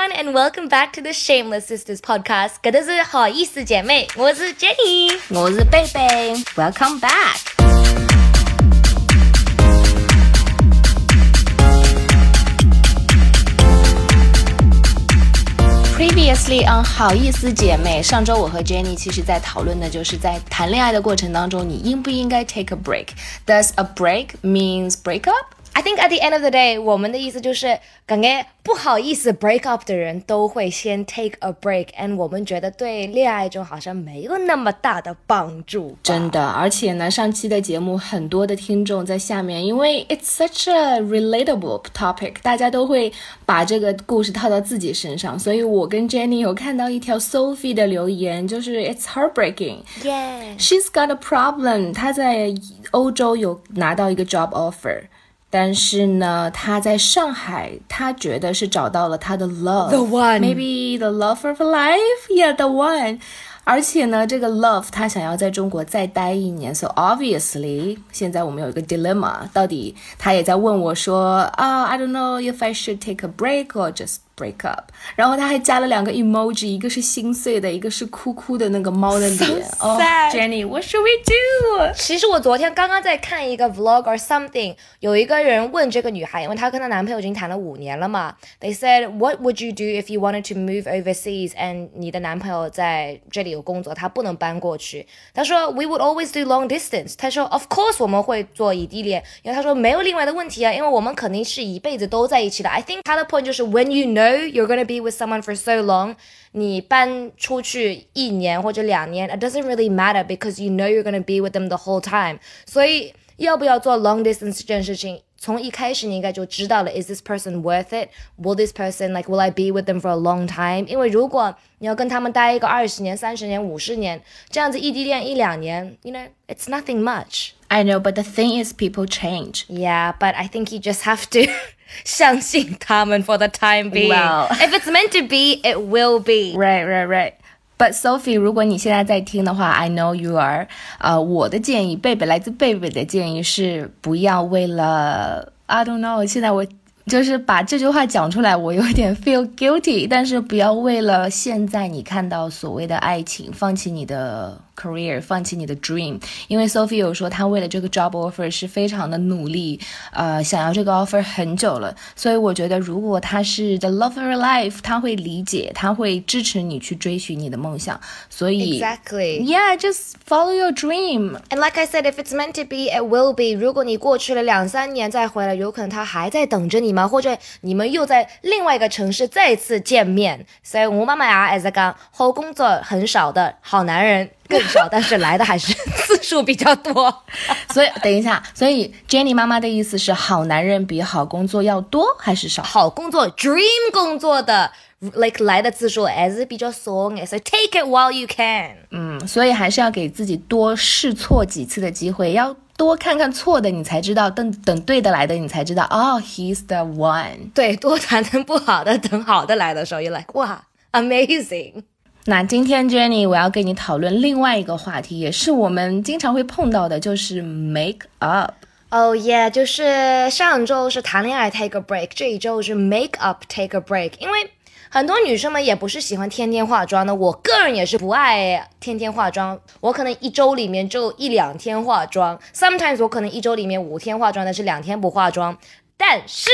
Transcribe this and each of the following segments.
everyone, and welcome back to the Shameless Sisters podcast. 搿都是好意思姐妹，我是 Jenny，我是贝贝，Welcome back。Previously on 好意思姐妹，上周我和 Jenny 其实在讨论的就是在谈恋爱的过程当中，你应不应该 take a break? Does a break means break up? I think at the end of the day，我们的意思就是，感觉不好意思 break up 的人都会先 take a break，and 我们觉得对恋爱中好像没有那么大的帮助。真的，而且呢，上期的节目很多的听众在下面，因为 it's such a relatable topic，大家都会把这个故事套到自己身上，所以我跟 Jenny 有看到一条 Sophie 的留言，就是 it's heartbreaking。Yeah. She's got a problem。她在欧洲有拿到一个 job offer，但是呢，他在上海，他觉得是找到了他的 love。The one. Maybe the love of life. Yeah, the one. 而且呢，这个 love 他想要在中国再待一年，so obviously 现在我们有一个 dilemma，到底他也在问我说啊、i don't know if I should take a break or just break up。然后他还加了两个 emoji，一个是心碎的，一个是哭哭的那个猫的脸。哦. Jenny，what should we do？其实我昨天刚刚在看一个 vlog or something，有一个人问这个女孩，因为她跟她男朋友已经谈了五年了嘛。They said, "What would you do if you wanted to move overseas and 你的男朋友在这里有工作，他不能搬过去？"她说，"We would always do long distance." 她说，"Of course 我们会做异地恋，因为她说没有另外的问题啊，因为我们肯定是一辈子都在一起的。I think 她的 point 就是 when you know you're gonna be with someone for so long。你搬出去一年或者两年，it doesn't really matter because you know you're gonna be with them the whole time。所以要不要做 long distance 这件事情，从一开始你应该就知道了。Is this person worth it? Will this person like will I be with them for a long time? 因为如果你要跟他们待一个二十年、三十年、五十年，这样子异地恋一两年，you know it's nothing much。 I know, but the thing is, people change. Yeah, but I think you just have to 相信他们 for the time being. Well. if it's meant to be, it will be. Right, right, right. But Sophie，如果你现在在听的话，I know you are。呃，我的建议，贝贝来自贝贝的建议是，不要为了 I don't know，现在我就是把这句话讲出来，我有点 feel guilty。但是不要为了现在你看到所谓的爱情，放弃你的 career，放弃你的 dream。因为 Sophie 有说，她为了这个 job offer 是非常的努力，呃，想要这个 offer 很久了。所以我觉得，如果他是 the love of your life，他会理解，他会支持你去追寻你的梦想。所以 Exactly. Yeah，just follow your dream。And like I said, if it's meant to be, it will be. 如果你过去了两三年再回来，有可能他还在等着你吗？或者你们又在另外一个城市再次见面。所以我妈妈呀，还在讲，好工作很少的好男人更少，但是来的还是 次数比较多。所以等一下，所以 Jenny 妈妈的意思是，好男人比好工作要多还是少？好工作，dream 工作的，like 来的次数还是比较少，a s o take it while you can。嗯，所以还是要给自己多试错几次的机会，要多看看错的，你才知道；等等对的来的，你才知道哦，He's the one。对，多谈谈不好的，等好的来的时候，you're like 哇，amazing。那今天 Jenny 我要跟你讨论另外一个话题，也是我们经常会碰到的，就是 make up。Oh yeah，就是上周是谈恋爱 take a break，这一周是 make up take a break。因为很多女生们也不是喜欢天天化妆的，我个人也是不爱天天化妆。我可能一周里面就一两天化妆，sometimes 我可能一周里面五天化妆，但是两天不化妆。但是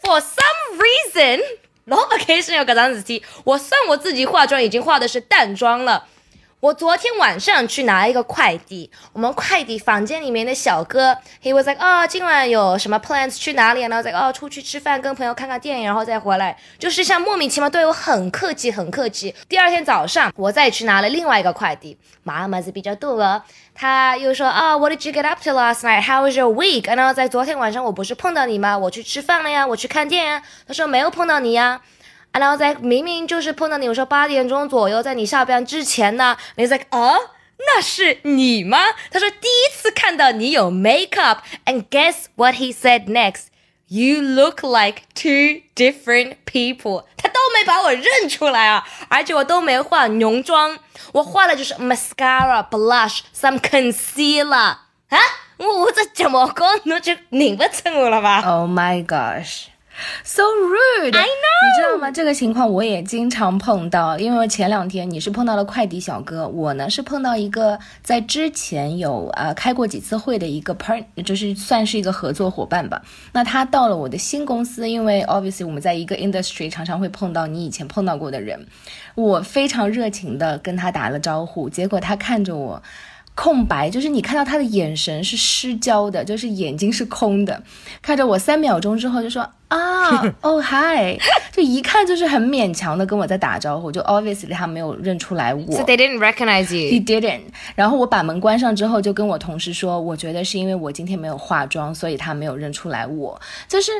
for some reason，老 occasion 有个张子题，我算我自己化妆已经化的是淡妆了。我昨天晚上去拿一个快递，我们快递房间里面的小哥，he was like，哦，今晚有什么 plans 去哪里啊？然后 like，哦，出去吃饭，跟朋友看看电影，然后再回来，就是像莫名其妙对我很客气，很客气。第二天早上，我再去拿了另外一个快递，妈妈是比较多了，他又说啊、w h a t did you get up to last night? How was your week? 然后在昨天晚上我不是碰到你吗？我去吃饭了呀，我去看电影。他说没有碰到你呀。然后在明明就是碰到你，我说八点钟左右，在你下班之前呢，你 like 啊，那是你吗？他说第一次看到你有 makeup and guess what he said next? You look like two different people。他都没把我认出来啊，而且我都没化浓妆，我化的就是 mascara、blush、some concealer 啊。我我这怎么讲，你就认不出我了吧？ Oh my gosh！ So rude! I know. 你知道吗？这个情况我也经常碰到，因为前两天你是碰到了快递小哥，我呢是碰到一个在之前有呃开过几次会的一个 part，就是算是一个合作伙伴吧。那他到了我的新公司，因为 obviously 我们在一个 industry 常常会碰到你以前碰到过的人，我非常热情的跟他打了招呼，结果他看着我。空白，就是你看到他的眼神是失焦的，就是眼睛是空的，看着我三秒钟之后就说啊，哦嗨，就一看就是很勉强的跟我在打招呼，就 obviously 他没有认出来我。So they didn't recognize you. He didn't. 然后我把门关上之后，就跟我同事说，我觉得是因为我今天没有化妆，所以他没有认出来我。就是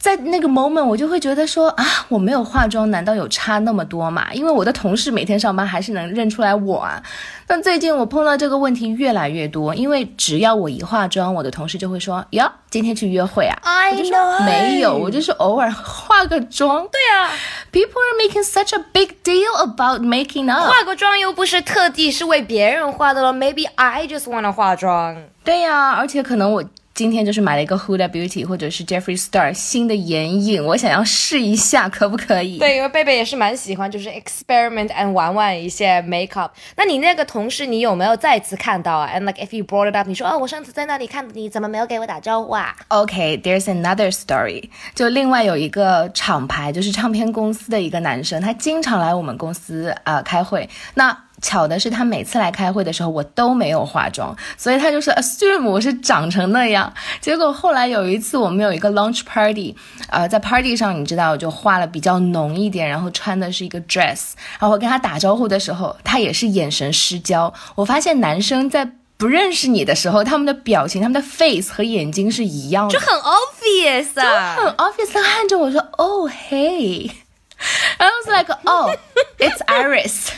在那个 moment，我就会觉得说啊，我没有化妆，难道有差那么多吗？因为我的同事每天上班还是能认出来我啊。但最近我碰到这个问题越来越多，因为只要我一化妆，我的同事就会说：“哟，今天去约会啊？” I know，没有，我就是偶尔化个妆。对啊，People are making such a big deal about making up。化个妆又不是特地是为别人化的了，Maybe I just wanna 化妆。对呀，而且可能我。今天就是买了一个 Huda Beauty 或者是 Jeffree Star 新的眼影，我想要试一下，可不可以？对，因为贝贝也是蛮喜欢，就是 experiment and 玩玩一些 makeup。那你那个同事，你有没有再次看到啊？And like if you brought it up，你说哦，我上次在那里看你，怎么没有给我打招呼啊？Okay，there's another story。就另外有一个厂牌，就是唱片公司的一个男生，他经常来我们公司啊开会。那巧的是，他每次来开会的时候，我都没有化妆，所以他就是 assume 我是长成那样。结果后来有一次，我们有一个 launch party，呃，在 party 上，你知道，我就化了比较浓一点，然后穿的是一个 dress，然后我跟他打招呼的时候，他也是眼神失焦。我发现男生在不认识你的时候，他们的表情、他们的 face 和眼睛是一样的，就很 obvious 啊，很 obvious。他看着我说，Oh hey，然后 was like Oh it's Iris。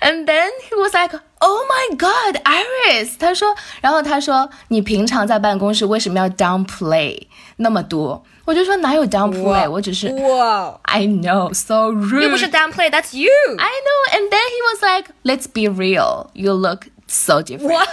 And then he was like, "Oh my God, Iris!" 他说，然后他说，你平常在办公室为什么要 downplay 那么多？我就说哪有 downplay，我只是哇，I know, so rude。又不是 downplay, that's you. I know. And then he was like, "Let's be real. You look so different."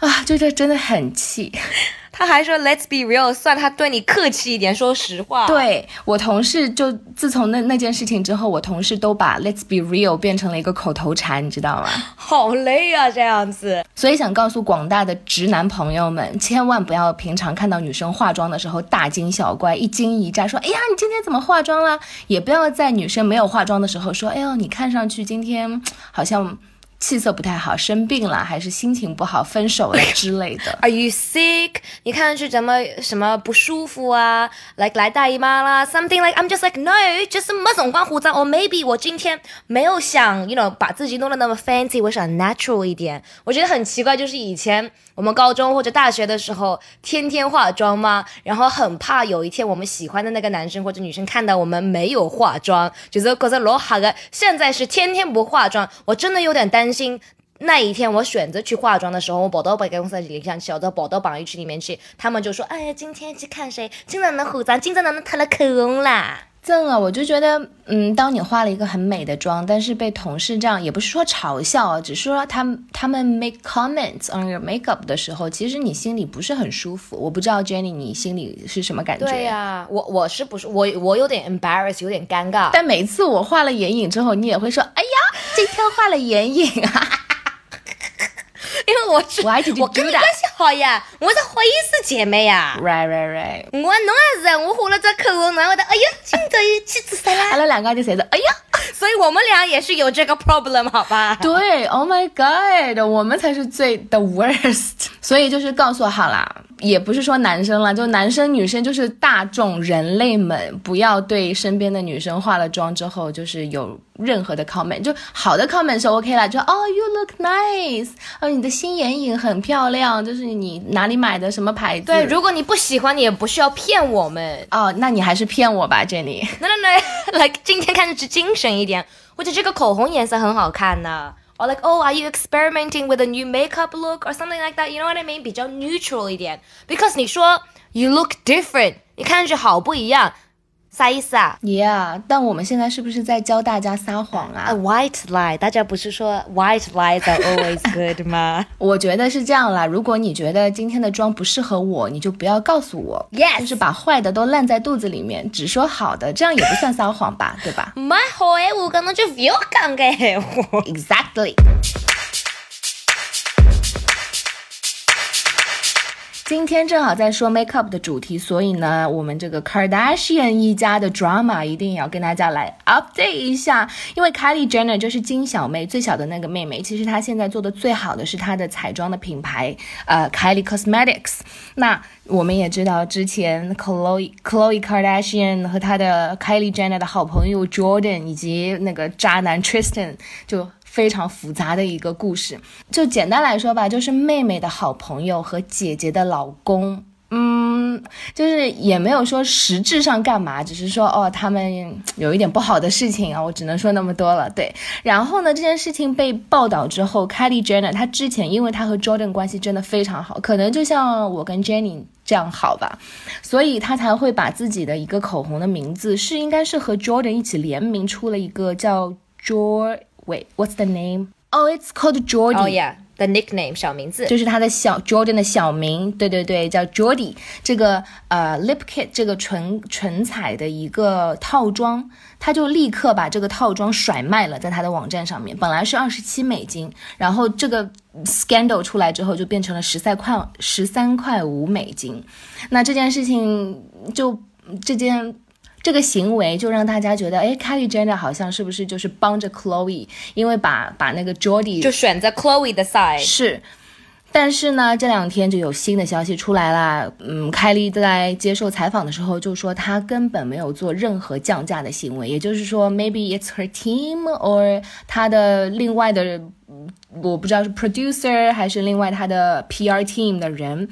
啊，就这真的很气。 他还说 Let's be real，算他对你客气一点，说实话。对我同事，就自从那那件事情之后，我同事都把 Let's be real 变成了一个口头禅，你知道吗？好累啊，这样子。所以想告诉广大的直男朋友们，千万不要平常看到女生化妆的时候大惊小怪、一惊一乍，说哎呀你今天怎么化妆了？也不要在女生没有化妆的时候说，哎呦你看上去今天好像。气色不太好，生病了还是心情不好，分手了之类的。Are you sick？你看上去怎么什么不舒服啊？Like 来大姨妈啦？Something like I'm just like no，just 没总刮胡子。Or maybe 我今天没有想，you know，把自己弄得那么 fancy，我想 natural 一点。我觉得很奇怪，就是以前我们高中或者大学的时候，天天化妆吗，然后很怕有一天我们喜欢的那个男生或者女生看到我们没有化妆，就是觉得罗哈个现在是天天不化妆，我真的有点担。心那一天我选择去化妆的时候，我跑到百货公司里向小的跑到榜一区里面去，他们就说：“哎呀，今天去看谁？今天的护妆，今天能涂了口红啦。”赠啊，我就觉得，嗯，当你化了一个很美的妆，但是被同事这样，也不是说嘲笑啊，只是说他们他们 make comments on your makeup 的时候，其实你心里不是很舒服。我不知道 Jenny 你心里是什么感觉？对呀，我我是不是我我有点 embarrass，有点尴尬。但每次我画了眼影之后，你也会说：“哎呀，今天画了眼影啊。” 因为我是我跟你关系好呀，我是好意思姐妹呀。Right, right, right。我侬也是，我画了这口红，然后的，哎呀，今朝一起做啥啦？阿拉两个就侪是，哎呀，所以我们俩也是有这个 problem，好吧？对，Oh my God，我们才是最 the worst。所以就是告诉我好啦，也不是说男生了，就男生女生就是大众人类们，不要对身边的女生化了妆之后就是有任何的 comment，就好的 comment 是 OK 了，就哦 you look nice，哦你的新眼影很漂亮，就是你哪里买的什么牌子？对，如果你不喜欢，你也不需要骗我们哦，那你还是骗我吧，Jenny。那那那，来今天看上去精神一点，或者这个口红颜色很好看呢。or like oh are you experimenting with a new makeup look or something like that you know what I mean 比较 neutral 一点 because 你说 you look different 你看上去好不一样 啥意思啊？Yeah，但我们现在是不是在教大家撒谎啊？A white lie，大家不是说 white lies are always good 吗？我觉得是这样啦。如果你觉得今天的妆不适合我，你就不要告诉我，Yes，就是把坏的都烂在肚子里面，只说好的，这样也不算撒谎吧，对吧？没好诶，我刚刚就不要讲个话，Exactly。今天正好在说 makeup 的主题，所以呢，我们这个 Kardashian 一家的 drama 一定要跟大家来 update 一下。因为 Kylie Jenner 就是金小妹最小的那个妹妹，其实她现在做的最好的是她的彩妆的品牌，呃，Kylie Cosmetics。那我们也知道，之前 Chloe Chloe Kardashian 和她的 Kylie Jenner 的好朋友 Jordan 以及那个渣男 Tristan 就。非常复杂的一个故事，就简单来说吧，就是妹妹的好朋友和姐姐的老公，嗯，就是也没有说实质上干嘛，只是说哦，他们有一点不好的事情啊，我只能说那么多了。对，然后呢，这件事情被报道之后，Kylie Jenner 她之前因为她和 Jordan 关系真的非常好，可能就像我跟 Jenny 这样好吧，所以她才会把自己的一个口红的名字是应该是和 Jordan 一起联名出了一个叫 Jordan。Wait, what's the name? Oh, it's called Jordy. Oh yeah, the nickname 小名字就是他的小 Jordan 的小名。对对对，叫 Jordy。这个呃 lip kit 这个唇唇彩的一个套装，他就立刻把这个套装甩卖了，在他的网站上面。本来是二十七美金，然后这个 scandal 出来之后，就变成了十三块十三块五美金。那这件事情就这件。这个行为就让大家觉得，哎，Kylie Jenner 好像是不是就是帮着 Chloe，因为把把那个 Jordy 就选择 Chloe 的 side 是，但是呢，这两天就有新的消息出来啦，嗯，Kylie 在接受采访的时候就说，她根本没有做任何降价的行为，也就是说，maybe it's her team or 她的另外的，我不知道是 producer 还是另外她的 PR team 的人。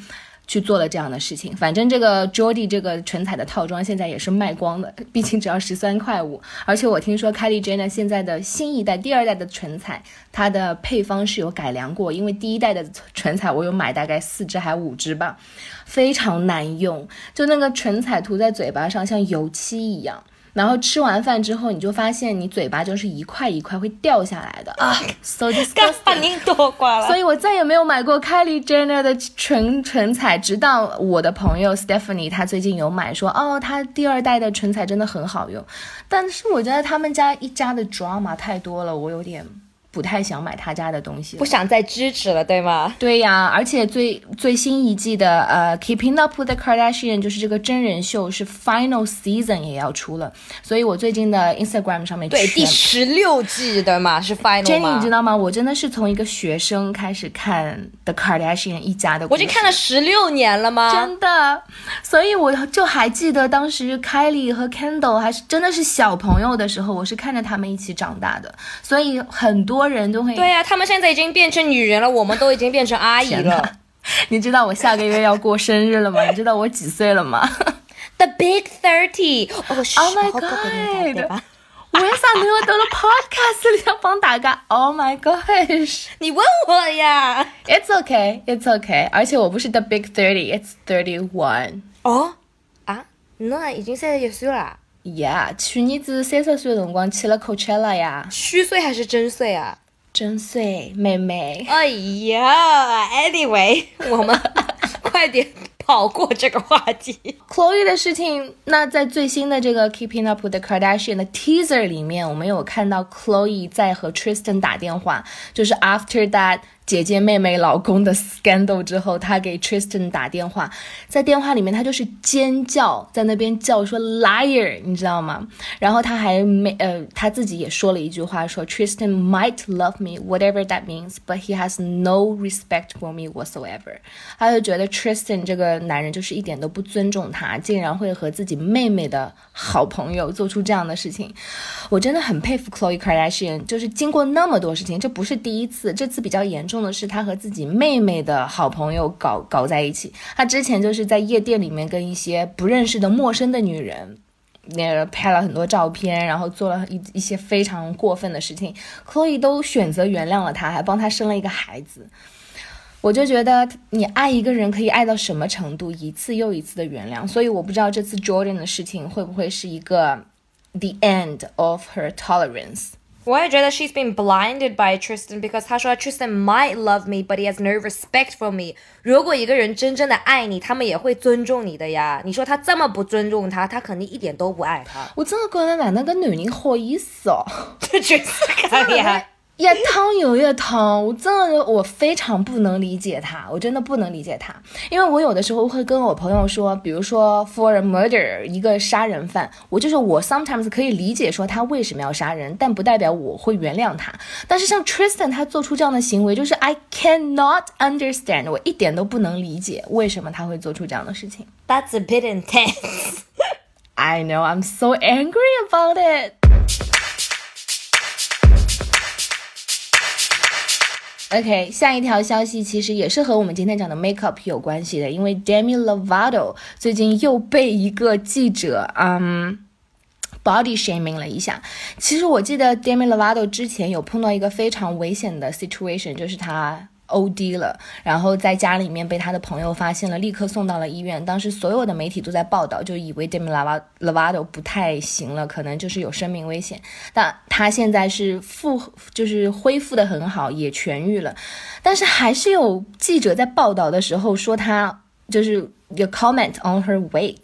去做了这样的事情，反正这个 Jordy 这个唇彩的套装现在也是卖光的，毕竟只要十三块五。而且我听说 Kylie Jenner 现在的新一代、第二代的唇彩，它的配方是有改良过，因为第一代的唇彩我有买大概四支还五支吧，非常难用，就那个唇彩涂在嘴巴上像油漆一样。然后吃完饭之后，你就发现你嘴巴就是一块一块会掉下来的啊，so disgusting。所以我再也没有买过 Kylie Jenner 的唇唇彩，直到我的朋友 Stephanie 她最近有买，说哦，她第二代的唇彩真的很好用。但是我觉得他们家一家的 drama 太多了，我有点。不太想买他家的东西，不想再支持了，对吗？对呀，而且最最新一季的呃《Keeping Up with the Kardashian》就是这个真人秀是 Final Season 也要出了，所以我最近的 Instagram 上面对第十六季的嘛是 Final。Jenny，你知道吗？我真的是从一个学生开始看 The Kardashian 一家的，我已经看了十六年了吗？真的，所以我就还记得当时 Kylie 和 Kendall 还是真的是小朋友的时候，我是看着他们一起长大的，所以很多。多人都会对呀，他们现在已经变成女人了，我们都已经变成阿姨了。你知道我下个月要过生日了吗？你知道我几岁了吗？The big thirty。Oh my god！我也想听我到了 podcast 里要帮大家。Oh my gosh！你问我呀？It's okay, it's okay。而且我不是 the big thirty, it's thirty one。哦啊，那已经三十一岁了。Yeah，去年子三十岁的辰光去了 Coachella 呀。虚岁还是真岁啊？真岁，妹妹。哎呀，Anyway，我们快点跑过这个话题。Chloe 的事情，那在最新的这个 Keeping Up with the Kardashian 的 teaser 里面，我们有看到 Chloe 在和 Tristan 打电话，就是 After that。姐姐妹妹老公的 scandal 之后，她给 Tristan 打电话，在电话里面她就是尖叫，在那边叫说 liar，你知道吗？然后她还没呃，她自己也说了一句话，说 Tristan might love me whatever that means，but he has no respect for me whatsoever。她就觉得 Tristan 这个男人就是一点都不尊重她，竟然会和自己妹妹的好朋友做出这样的事情。我真的很佩服 Chloe Kardashian，就是经过那么多事情，这不是第一次，这次比较严重。重的是他和自己妹妹的好朋友搞搞在一起。他之前就是在夜店里面跟一些不认识的陌生的女人，那个拍了很多照片，然后做了一一些非常过分的事情。Chloe 都选择原谅了他，还帮他生了一个孩子。我就觉得你爱一个人可以爱到什么程度，一次又一次的原谅。所以我不知道这次 Jordan 的事情会不会是一个 the end of her tolerance。我也觉得 she's been blinded by Tristan because 他说 Tristan might love me, but he has no respect for me。如果一个人真正的爱你，他们也会尊重你的呀。你说他这么不尊重他，他肯定一点都不爱他。我真的觉得哪能个男人好意思哦？这确实可以啊。越汤有越烫，我真的我非常不能理解他，我真的不能理解他，因为我有的时候会跟我朋友说，比如说 for a murder 一个杀人犯，我就是我 sometimes 可以理解说他为什么要杀人，但不代表我会原谅他。但是像 Tristan 他做出这样的行为，就是 I cannot understand，我一点都不能理解为什么他会做出这样的事情。That's a bit intense. I know I'm so angry about it. OK，下一条消息其实也是和我们今天讲的 makeup 有关系的，因为 Demi Lovato 最近又被一个记者，嗯，body shaming 了一下。其实我记得 Demi Lovato 之前有碰到一个非常危险的 situation，就是他。O.D. 了，然后在家里面被他的朋友发现了，立刻送到了医院。当时所有的媒体都在报道，就以为 Demi Lovato 不太行了，可能就是有生命危险。但他现在是复，就是恢复的很好，也痊愈了。但是还是有记者在报道的时候说他就是有 comment on her weight，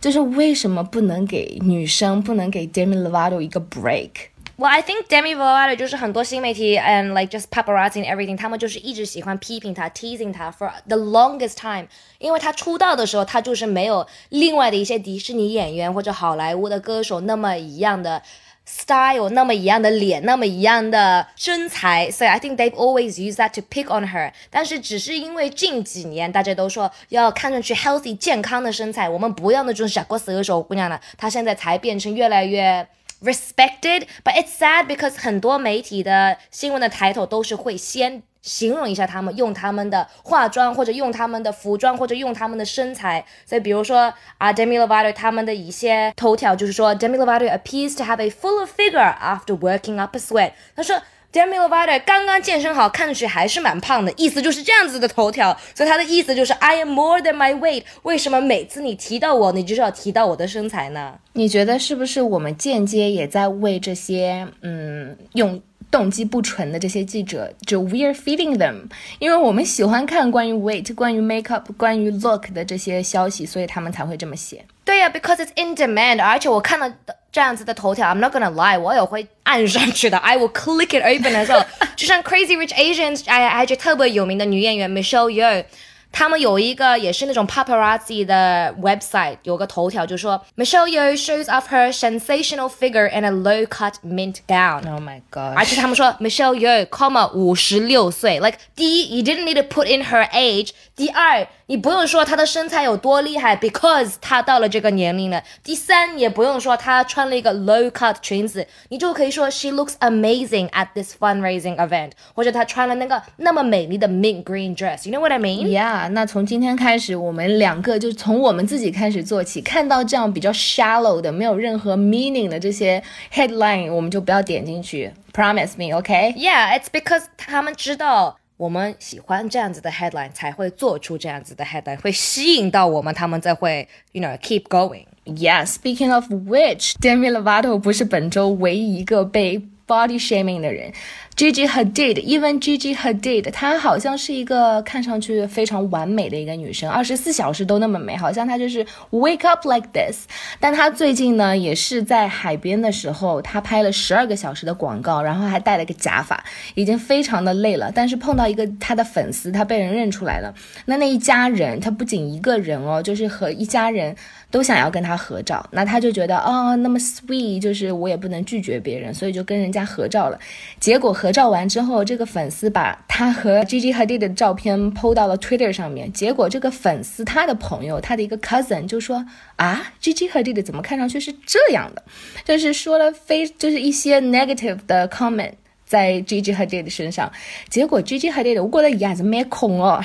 就是为什么不能给女生，不能给 Demi Lovato 一个 break Well, I think Demi Lovato 就是很多新媒体 and like just paparazzi and everything，他们就是一直喜欢批评她，teasing 她 for the longest time。因为她出道的时候，她就是没有另外的一些迪士尼演员或者好莱坞的歌手那么一样的 style，那么一样的脸，那么一样的身材。所以 I think they've always used that to pick on her。但是只是因为近几年大家都说要看上去 healthy 健康的身材，我们不要那种小个子手姑娘了，她现在才变成越来越。Respected, but it's sad because 很多媒体的新闻的抬头都是会先形容一下他们，用他们的化妆或者用他们的服装或者用他们的身材。所以比如说啊，Demi Lovato 他们的一些头条就是说，Demi Lovato appears to have a fuller figure after working up a sweat。他说。Demi Lovato 刚刚健身好，看上去还是蛮胖的，意思就是这样子的头条，所以他的意思就是 I am more than my weight。为什么每次你提到我，你就是要提到我的身材呢？你觉得是不是我们间接也在为这些嗯用动机不纯的这些记者，就 we are feeding them？因为我们喜欢看关于 weight、关于 makeup、关于 look 的这些消息，所以他们才会这么写。对呀，because it's in demand，而且我看了。这样子的头条，I'm not gonna lie，我也会按上去的。I will click it open 的时候，就像 Crazy Rich Asians，哎，还有特别有名的女演员 Michelle Yeoh。他们有一个也是那种 paparazzi 的 website，有个头条就说 Michelle Yeoh shows off her sensational figure in a low-cut mint gown。Oh my god！而且他们说 Michelle Yeoh，comma 五十六岁，like 第一，you didn't need to put in her age。第二， 你不用说她的身材有多厉害，because 她到了这个年龄了。第三，也不用说她穿了一个 low-cut 裙子，你就可以说 she looks amazing at this fundraising event，或者她穿了那个那么美丽的 mint green dress。You know what I mean？Yeah。那从今天开始，我们两个就从我们自己开始做起。看到这样比较 shallow 的、没有任何 meaning 的这些 headline，我们就不要点进去。Promise me，OK？Yeah，it's because 他们知道我们喜欢这样子的 headline，才会做出这样子的 headline，会吸引到我们，他们才会，you know，keep going。Yes，speaking of which，Demi Lovato 不是本周唯一一个被 body shaming 的人。Gigi Hadid，even Gigi Hadid，她好像是一个看上去非常完美的一个女生，二十四小时都那么美，好像她就是 wake up like this。但她最近呢，也是在海边的时候，她拍了十二个小时的广告，然后还戴了个假发，已经非常的累了。但是碰到一个她的粉丝，她被人认出来了。那那一家人，她不仅一个人哦，就是和一家人都想要跟她合照。那她就觉得哦，那么 sweet，就是我也不能拒绝别人，所以就跟人家合照了。结果。合照完之后，这个粉丝把他和 Gigi Hadid 的照片 PO 到了 Twitter 上面。结果这个粉丝他的朋友，他的一个 cousin 就说啊，Gigi Hadid 怎么看上去是这样的？就是说了非就是一些 negative 的 comment 在 Gigi Hadid 身上。结果 Gigi Hadid 我觉得眼子没空哦，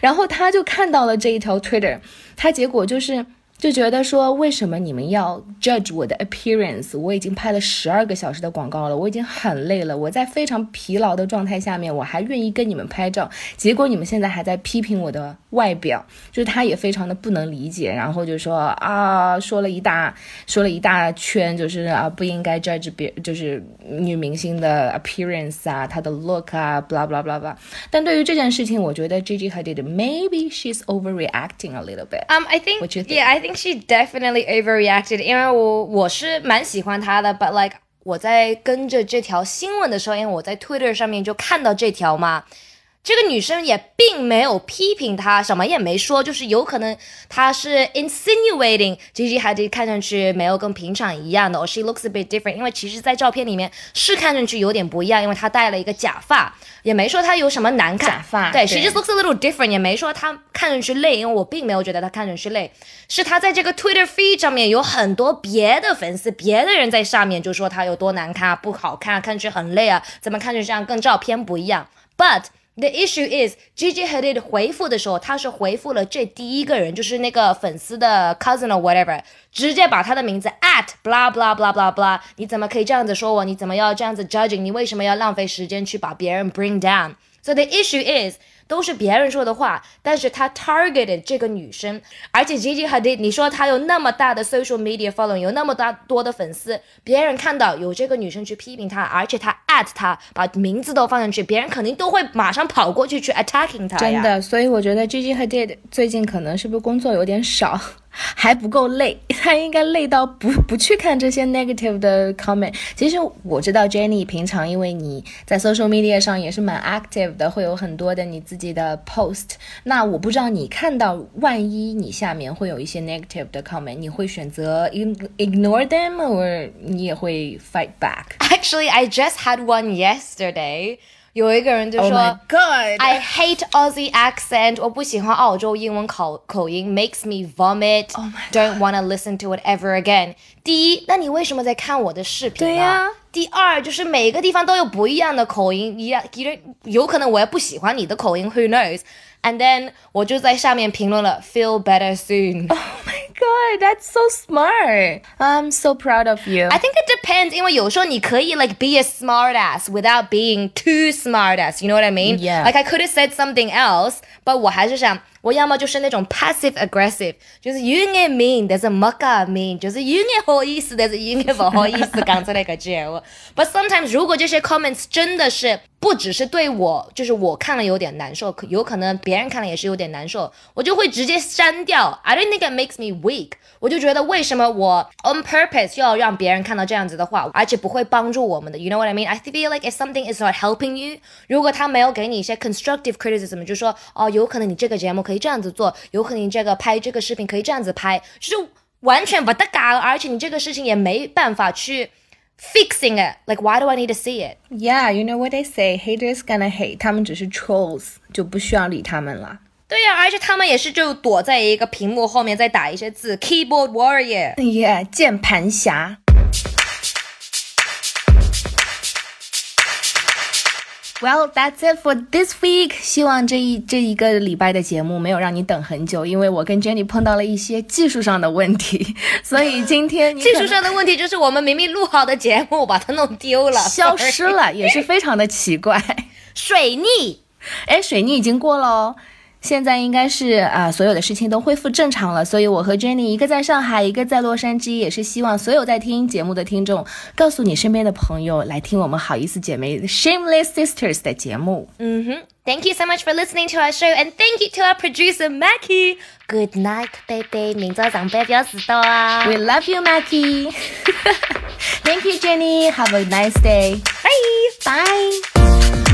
然后他就看到了这一条 Twitter，他结果就是。就觉得说，为什么你们要 judge 我的 appearance？我已经拍了十二个小时的广告了，我已经很累了，我在非常疲劳的状态下面，我还愿意跟你们拍照，结果你们现在还在批评我的外表，就是他也非常的不能理解，然后就说啊，说了一大说了一大圈，就是啊不应该 judge 别就是女明星的 appearance 啊，她的 look 啊，blah blah blah blah。但对于这件事情，我觉得 Gigi Hadid maybe she's overreacting a little bit. Um, I think What you think? yeah, I think she definitely overreacted. 因为我我是蛮喜欢她的，but like 我在跟着这条新闻的时候，因为我在 Twitter 上面就看到这条嘛。 这个女生也并没有批评她，什么也没说，就是有可能她是 insinuating Gigi Hadid 看上去没有跟平常一样的，or she looks a bit different。因为其实，在照片里面是看上去有点不一样，因为她戴了一个假发，也没说她有什么难看。假发对对，she just looks a little different，也没说她看上去累，因为我并没有觉得她看上去累，是她在这个 Twitter feed 上面有很多别的粉丝，别的人在上面就说她有多难看啊，不好看啊，看上去很累啊，怎么看上去这样跟照片不一样？But The issue is Gigi Hadid 回复的时候，他是回复了这第一个人，就是那个粉丝的 cousin or whatever，直接把他的名字 at blah blah blah blah blah，你怎么可以这样子说我？你怎么要这样子 judging？你为什么要浪费时间去把别人 bring down？So the issue is 都是别人说的话，但是他 targeted 这个女生，而且 Gigi Hadid，你说他有那么大的 social media following，有那么大多的粉丝，别人看到有这个女生去批评他，而且他 at 他，把名字都放上去，别人肯定都会马上跑过去去 attacking 他。真的，所以我觉得 Gigi Hadid 最近可能是不是工作有点少，还不够累，他应该累到不不去看这些 negative 的 comment。其实我知道 Jenny 平常因为你在 social media 上也是蛮 active 的，会有很多的你自己的 post。那我不知道你看到万一你下面会有一些 negative 的 comment，你会选择 ignore them，或你也会 fight back？Actually, I just had one yesterday. 有一个人就 Oh 说、 my god！ I hate Aussie accent，我不喜欢澳洲英文口口音，makes me vomit。 Oh my Don't wanna listen to it ever again。第一，那你为什么在看我的视频呢？对呀第二，就是每个地方都有不一样的口音，一样，有有可能我也不喜欢你的口音，Who knows？And then 我就在下面评论了，Feel better soon。 Oh my god, that's so smart. I'm so proud of you. I think it depends，因为有时候你可以 like be a smart ass without being too smart ass. You know what I mean? Yeah. Like I could have said something else, but 我还是想，我要么就是那种 passive aggressive，就是有眼 mean，但是冇咁 mean，就是有眼好意思，但是有眼不好意思讲出嚟个句话。But sometimes 如果这些 comments 真的是不只是对我，就是我看了有点难受，可有可能别人看了也是有点难受，我就会直接删掉。I don't think it makes me weak。 我就觉得为什么我 on purpose 要让别人看到这样子的话，而且不会帮助我们的。You know what I mean? I feel like if something is not helping you，如果他没有给你一些 constructive criticism，就说哦，有可能你这个节目可以这样子做，有可能你这个拍这个视频可以这样子拍，就是完全不得嘎，而且你这个事情也没办法去 fixing it。Like why do I need to see it？ Yeah, you know what they say, haters gonna hate. 他们只是 trolls，就不需要理他们了。 對呀、而且他们也是就躲在一个屏幕后面再打一些字，keyboard warrior。Yeah，鍵盤俠。Well, that's it for this week. 希望这一这一个礼拜的节目没有让你等很久，因为我跟 Jenny 碰到了一些技术上的问题，所以今天技术上的问题就是我们明明录好的节目把它弄丢了，消失了，也是非常的奇怪。水逆。哎，水逆已经过了哦，现在应该是啊、所有的事情都恢复正常了。所以我和 Jenny 一个在上海，一个在洛杉矶，也是希望所有在听节目的听众，告诉你身边的朋友来听我们好意思姐妹 Shameless Sisters 的节目。嗯哼，Thank you so much for listening to our show and thank you to our producer Mackie. Good night, baby. 明早上班不要迟到啊。We love you, Mackie. Thank you, Jenny. Have a nice day. Bye. Bye.